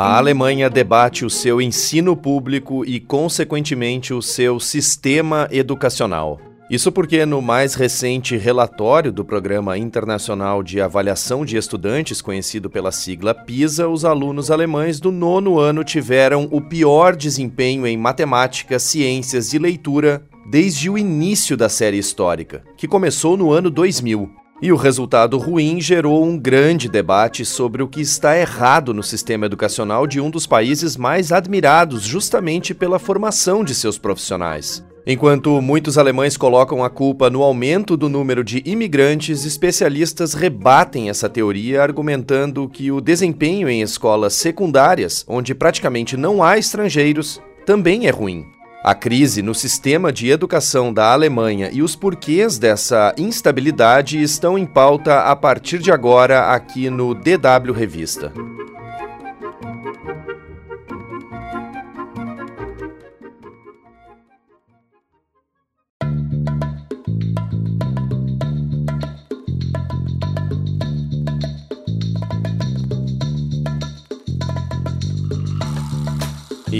A Alemanha debate o seu ensino público e, consequentemente, o seu sistema educacional. Isso porque, no mais recente relatório do Programa Internacional de Avaliação de Estudantes, conhecido pela sigla PISA, os alunos alemães do nono ano tiveram o pior desempenho em matemática, ciências e leitura desde o início da série histórica, que começou no ano 2000. E o resultado ruim gerou um grande debate sobre o que está errado no sistema educacional de um dos países mais admirados justamente pela formação de seus profissionais. Enquanto muitos alemães colocam a culpa no aumento do número de imigrantes, especialistas rebatem essa teoria, argumentando que o desempenho em escolas secundárias, onde praticamente não há estrangeiros, também é ruim. A crise no sistema de educação da Alemanha e os porquês dessa instabilidade estão em pauta a partir de agora aqui no DW Revista.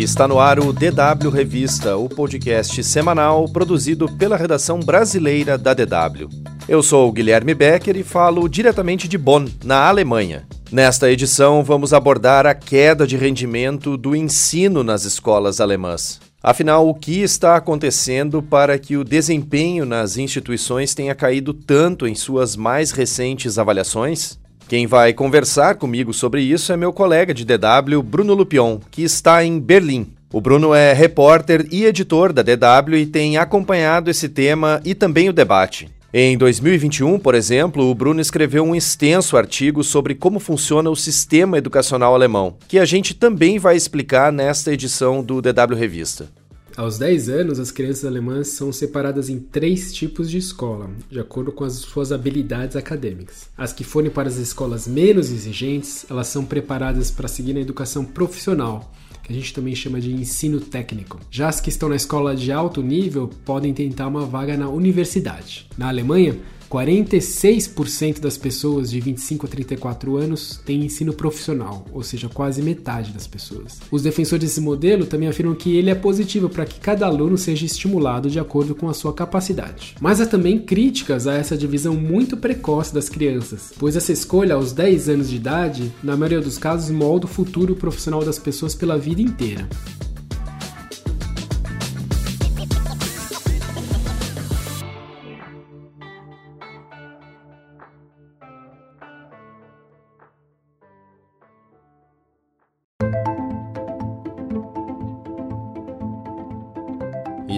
Está no ar o DW Revista, o podcast semanal produzido pela redação brasileira da DW. Eu sou o Guilherme Becker e falo diretamente de Bonn, na Alemanha. Nesta edição, vamos abordar a queda de rendimento do ensino nas escolas alemãs. Afinal, o que está acontecendo para que o desempenho nas instituições tenha caído tanto em suas mais recentes avaliações? Quem vai conversar comigo sobre isso é meu colega de DW, Bruno Lupion, que está em Berlim. O Bruno é repórter e editor da DW e tem acompanhado esse tema e também o debate. Em 2021, por exemplo, o Bruno escreveu um extenso artigo sobre como funciona o sistema educacional alemão, que a gente também vai explicar nesta edição do DW Revista. Aos 10 anos, as crianças alemãs são separadas em três tipos de escola, de acordo com as suas habilidades acadêmicas. As que forem para as escolas menos exigentes, elas são preparadas para seguir na educação profissional, que a gente também chama de ensino técnico. Já as que estão na escola de alto nível podem tentar uma vaga na universidade. Na Alemanha, 46% das pessoas de 25 a 34 anos têm ensino profissional, ou seja, quase metade das pessoas. Os defensores desse modelo também afirmam que ele é positivo para que cada aluno seja estimulado de acordo com a sua capacidade. Mas há também críticas a essa divisão muito precoce das crianças, pois essa escolha aos 10 anos de idade, na maioria dos casos, molda o futuro profissional das pessoas pela vida inteira.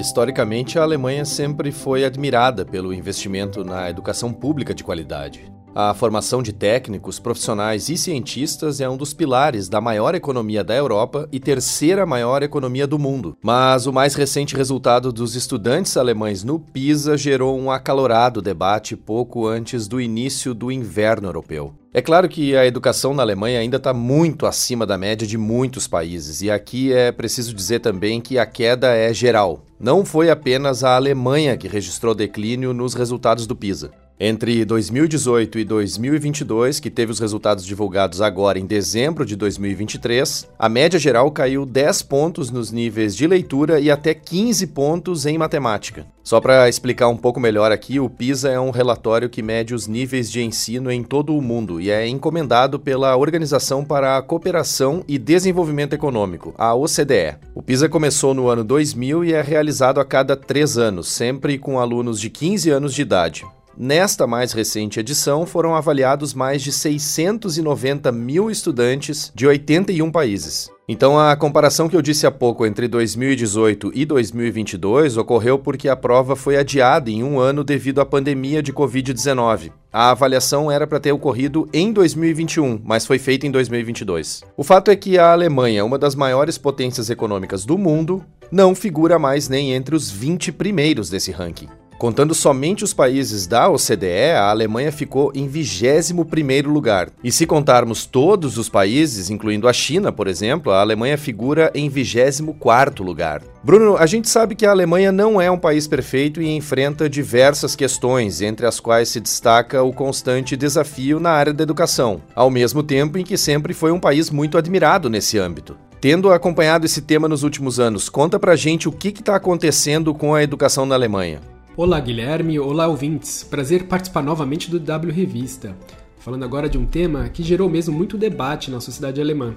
Historicamente, a Alemanha sempre foi admirada pelo investimento na educação pública de qualidade. A formação de técnicos, profissionais e cientistas é um dos pilares da maior economia da Europa e terceira maior economia do mundo. Mas o mais recente resultado dos estudantes alemães no PISA gerou um acalorado debate pouco antes do início do inverno europeu. É claro que a educação na Alemanha ainda está muito acima da média de muitos países, e aqui é preciso dizer também que a queda é geral. Não foi apenas a Alemanha que registrou declínio nos resultados do PISA. Entre 2018 e 2022, que teve os resultados divulgados agora em dezembro de 2023, a média geral caiu 10 pontos nos níveis de leitura e até 15 pontos em matemática. Só para explicar um pouco melhor aqui, o PISA é um relatório que mede os níveis de ensino em todo o mundo e é encomendado pela Organização para a Cooperação e Desenvolvimento Econômico, a OCDE. O PISA começou no ano 2000 e é realizado a cada três anos, sempre com alunos de 15 anos de idade. Nesta mais recente edição, foram avaliados mais de 690 mil estudantes de 81 países. Então, a comparação que eu disse há pouco entre 2018 e 2022 ocorreu porque a prova foi adiada em um ano devido à pandemia de Covid-19. A avaliação era para ter ocorrido em 2021, mas foi feita em 2022. O fato é que a Alemanha, uma das maiores potências econômicas do mundo, não figura mais nem entre os 20 primeiros desse ranking. Contando somente os países da OCDE, a Alemanha ficou em 21º lugar. E se contarmos todos os países, incluindo a China, por exemplo, a Alemanha figura em 24º lugar. Bruno, a gente sabe que a Alemanha não é um país perfeito e enfrenta diversas questões, entre as quais se destaca o constante desafio na área da educação, ao mesmo tempo em que sempre foi um país muito admirado nesse âmbito. Tendo acompanhado esse tema nos últimos anos, conta pra gente o que está acontecendo com a educação na Alemanha. Olá, Guilherme. Olá, ouvintes. Prazer participar novamente do W Revista. Falando agora de um tema que gerou mesmo muito debate na sociedade alemã,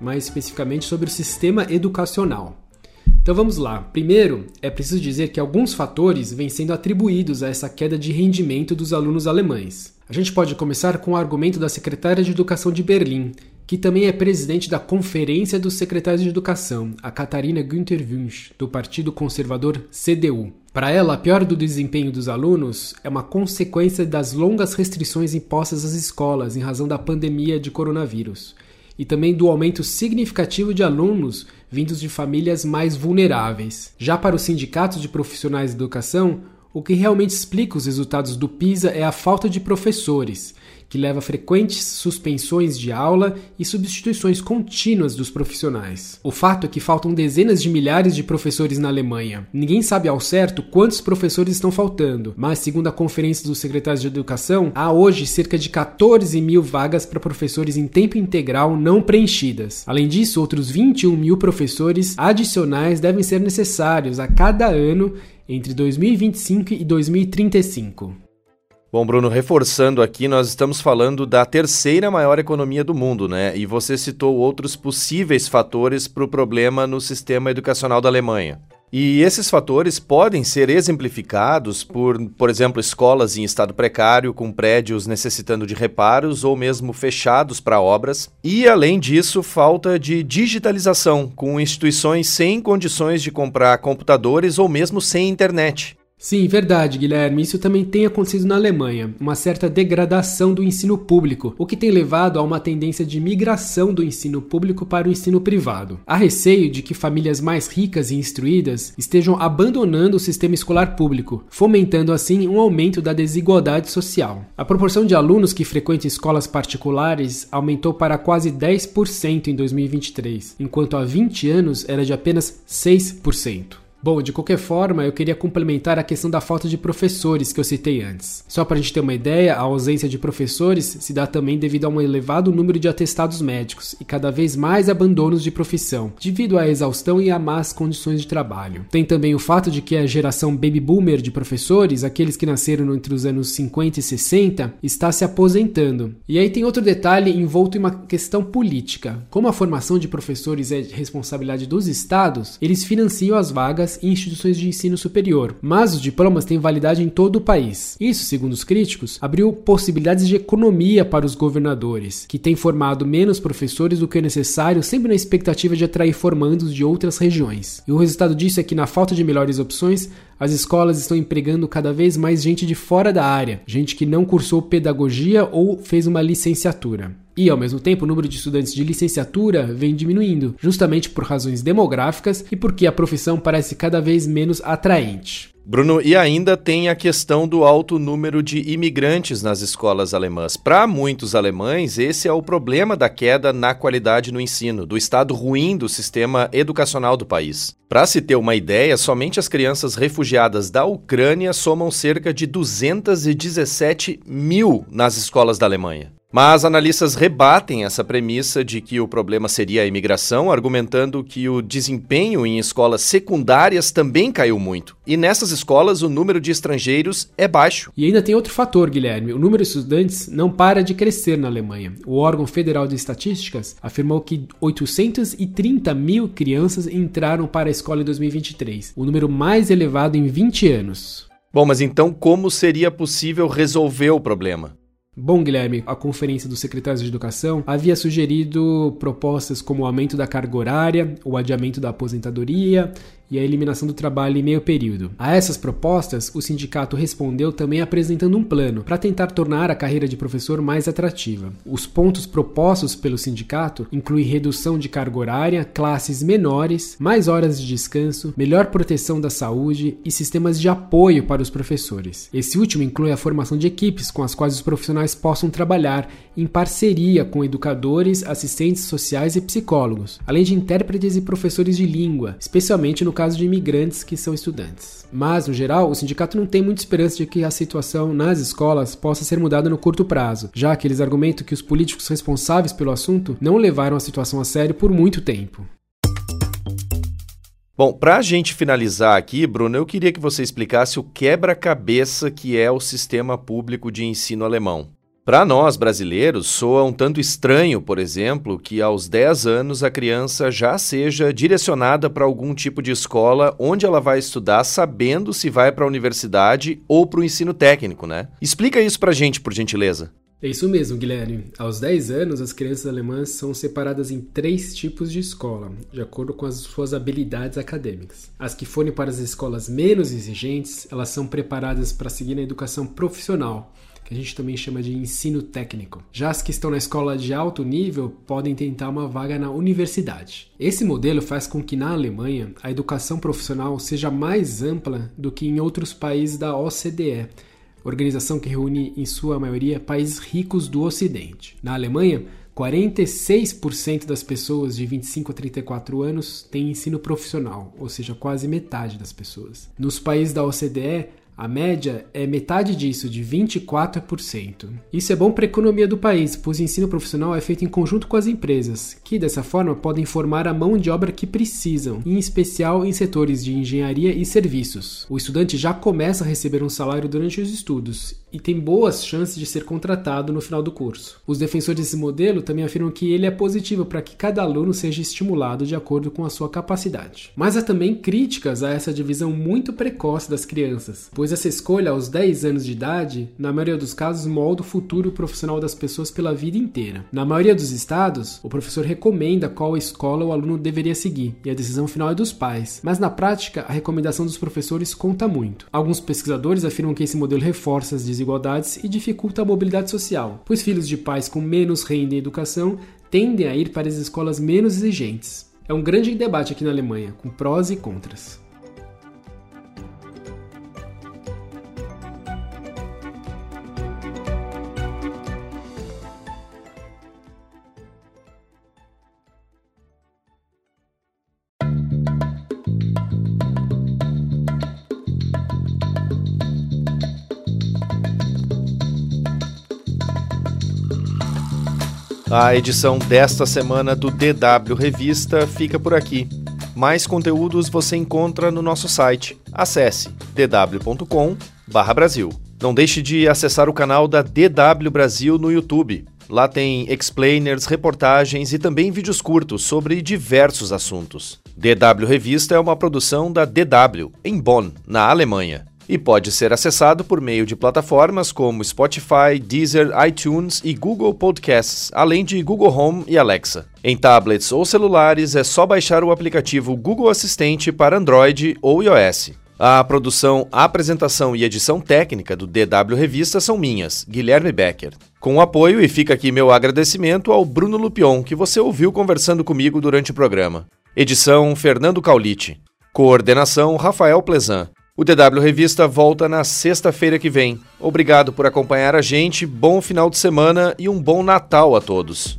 mais especificamente sobre o sistema educacional. Então vamos lá. Primeiro, é preciso dizer que alguns fatores vêm sendo atribuídos a essa queda de rendimento dos alunos alemães. A gente pode começar com o argumento da secretária de Educação de Berlim, que também é presidente da Conferência dos Secretários de Educação, a Catarina Günther Wünsch, do Partido Conservador CDU. Para ela, a pior do desempenho dos alunos é uma consequência das longas restrições impostas às escolas em razão da pandemia de coronavírus e também do aumento significativo de alunos vindos de famílias mais vulneráveis. Já para os sindicatos de profissionais de educação, o que realmente explica os resultados do PISA é a falta de professores que leva a frequentes suspensões de aula e substituições contínuas dos profissionais. O fato é que faltam dezenas de milhares de professores na Alemanha. Ninguém sabe ao certo quantos professores estão faltando, mas, segundo a Conferência dos Secretários de Educação, há hoje cerca de 14 mil vagas para professores em tempo integral não preenchidas. Além disso, outros 21 mil professores adicionais devem ser necessários a cada ano entre 2025 e 2035. Bom, Bruno, reforçando aqui, nós estamos falando da terceira maior economia do mundo, né? E você citou outros possíveis fatores para o problema no sistema educacional da Alemanha. E esses fatores podem ser exemplificados por, por exemplo, escolas em estado precário, com prédios necessitando de reparos ou mesmo fechados para obras. E, além disso, falta de digitalização, com instituições sem condições de comprar computadores ou mesmo sem internet. Sim, verdade, Guilherme. Isso também tem acontecido na Alemanha, uma certa degradação do ensino público, o que tem levado a uma tendência de migração do ensino público para o ensino privado. Há receio de que famílias mais ricas e instruídas estejam abandonando o sistema escolar público, fomentando assim um aumento da desigualdade social. A proporção de alunos que frequentam escolas particulares aumentou para quase 10% em 2023, enquanto há 20 anos era de apenas 6%. Bom, de qualquer forma, eu queria complementar a questão da falta de professores que eu citei antes. Só para a gente ter uma ideia, a ausência de professores se dá também devido a um elevado número de atestados médicos e cada vez mais abandonos de profissão, devido à exaustão e a más condições de trabalho. Tem também o fato de que a geração baby boomer de professores, aqueles que nasceram entre os anos 50 e 60, está se aposentando. E aí tem outro detalhe envolto em uma questão política. Como a formação de professores é responsabilidade dos estados, eles financiam as vagas e instituições de ensino superior, mas os diplomas têm validade em todo o país. Isso, segundo os críticos, abriu possibilidades de economia para os governadores, que têm formado menos professores do que é necessário, sempre na expectativa de atrair formandos de outras regiões. E o resultado disso é que, na falta de melhores opções, as escolas estão empregando cada vez mais gente de fora da área, gente que não cursou pedagogia ou fez uma licenciatura. E, ao mesmo tempo, o número de estudantes de licenciatura vem diminuindo, justamente por razões demográficas e porque a profissão parece cada vez menos atraente. Bruno, e ainda tem a questão do alto número de imigrantes nas escolas alemãs. Para muitos alemães, esse é o problema da queda na qualidade no ensino, do estado ruim do sistema educacional do país. Para se ter uma ideia, somente as crianças refugiadas da Ucrânia somam cerca de 217 mil nas escolas da Alemanha. Mas analistas rebatem essa premissa de que o problema seria a imigração, argumentando que o desempenho em escolas secundárias também caiu muito. E nessas escolas o número de estrangeiros é baixo. E ainda tem outro fator, Guilherme. O número de estudantes não para de crescer na Alemanha. O órgão federal de estatísticas afirmou que 830 mil crianças entraram para a escola em 2023, o número mais elevado em 20 anos. Bom, mas então como seria possível resolver o problema? Bom, Guilherme, a Conferência dos Secretários de Educação havia sugerido propostas como o aumento da carga horária, o adiamento da aposentadoria e a eliminação do trabalho em meio período. A essas propostas, o sindicato respondeu também apresentando um plano para tentar tornar a carreira de professor mais atrativa. Os pontos propostos pelo sindicato incluem redução de carga horária, classes menores, mais horas de descanso, melhor proteção da saúde e sistemas de apoio para os professores. Esse último inclui a formação de equipes com as quais os profissionais possam trabalhar em parceria com educadores, assistentes sociais e psicólogos, além de intérpretes e professores de língua, especialmente no caso de imigrantes que são estudantes. Mas, no geral, o sindicato não tem muita esperança de que a situação nas escolas possa ser mudada no curto prazo, já que eles argumentam que os políticos responsáveis pelo assunto não levaram a situação a sério por muito tempo. Bom, para a gente finalizar aqui, Bruno, eu queria que você explicasse o quebra-cabeça que é o sistema público de ensino alemão. Para nós brasileiros, soa um tanto estranho, por exemplo, que aos 10 anos a criança já seja direcionada para algum tipo de escola onde ela vai estudar sabendo se vai para a universidade ou para o ensino técnico, né? Explica isso para gente, por gentileza. É isso mesmo, Guilherme. Aos 10 anos, as crianças alemãs são separadas em três tipos de escola, de acordo com as suas habilidades acadêmicas. As que forem para as escolas menos exigentes, elas são preparadas para seguir na educação profissional, que a gente também chama de ensino técnico. Já as que estão na escola de alto nível podem tentar uma vaga na universidade. Esse modelo faz com que na Alemanha a educação profissional seja mais ampla do que em outros países da OCDE, organização que reúne em sua maioria países ricos do Ocidente. Na Alemanha, 46% das pessoas de 25 a 34 anos têm ensino profissional, ou seja, quase metade das pessoas. Nos países da OCDE, a média é metade disso, de 24%. Isso é bom para a economia do país, pois o ensino profissional é feito em conjunto com as empresas, que dessa forma podem formar a mão de obra que precisam, em especial em setores de engenharia e serviços. O estudante já começa a receber um salário durante os estudos e tem boas chances de ser contratado no final do curso. Os defensores desse modelo também afirmam que ele é positivo para que cada aluno seja estimulado de acordo com a sua capacidade. Mas há também críticas a essa divisão muito precoce das crianças, pois pois essa escolha aos 10 anos de idade, na maioria dos casos, molda o futuro profissional das pessoas pela vida inteira. Na maioria dos estados, o professor recomenda qual escola o aluno deveria seguir, e a decisão final é dos pais. Mas na prática, a recomendação dos professores conta muito. Alguns pesquisadores afirmam que esse modelo reforça as desigualdades e dificulta a mobilidade social, pois filhos de pais com menos renda e educação tendem a ir para as escolas menos exigentes. É um grande debate aqui na Alemanha, com prós e contras. A edição desta semana do DW Revista fica por aqui. Mais conteúdos você encontra no nosso site. Acesse dw.com/brasil. Não deixe de acessar o canal da DW Brasil no YouTube. Lá tem explainers, reportagens e também vídeos curtos sobre diversos assuntos. DW Revista é uma produção da DW, em Bonn, na Alemanha e pode ser acessado por meio de plataformas como Spotify, Deezer, iTunes e Google Podcasts, além de Google Home e Alexa. Em tablets ou celulares é só baixar o aplicativo Google Assistente para Android ou iOS. A produção, apresentação e edição técnica do DW Revista são minhas, Guilherme Becker. Com o apoio e fica aqui meu agradecimento ao Bruno Lupion, que você ouviu conversando comigo durante o programa. Edição Fernando Caulite. Coordenação Rafael Plezan. O DW Revista volta na sexta-feira que vem. Obrigado por acompanhar a gente, bom final de semana e um bom Natal a todos.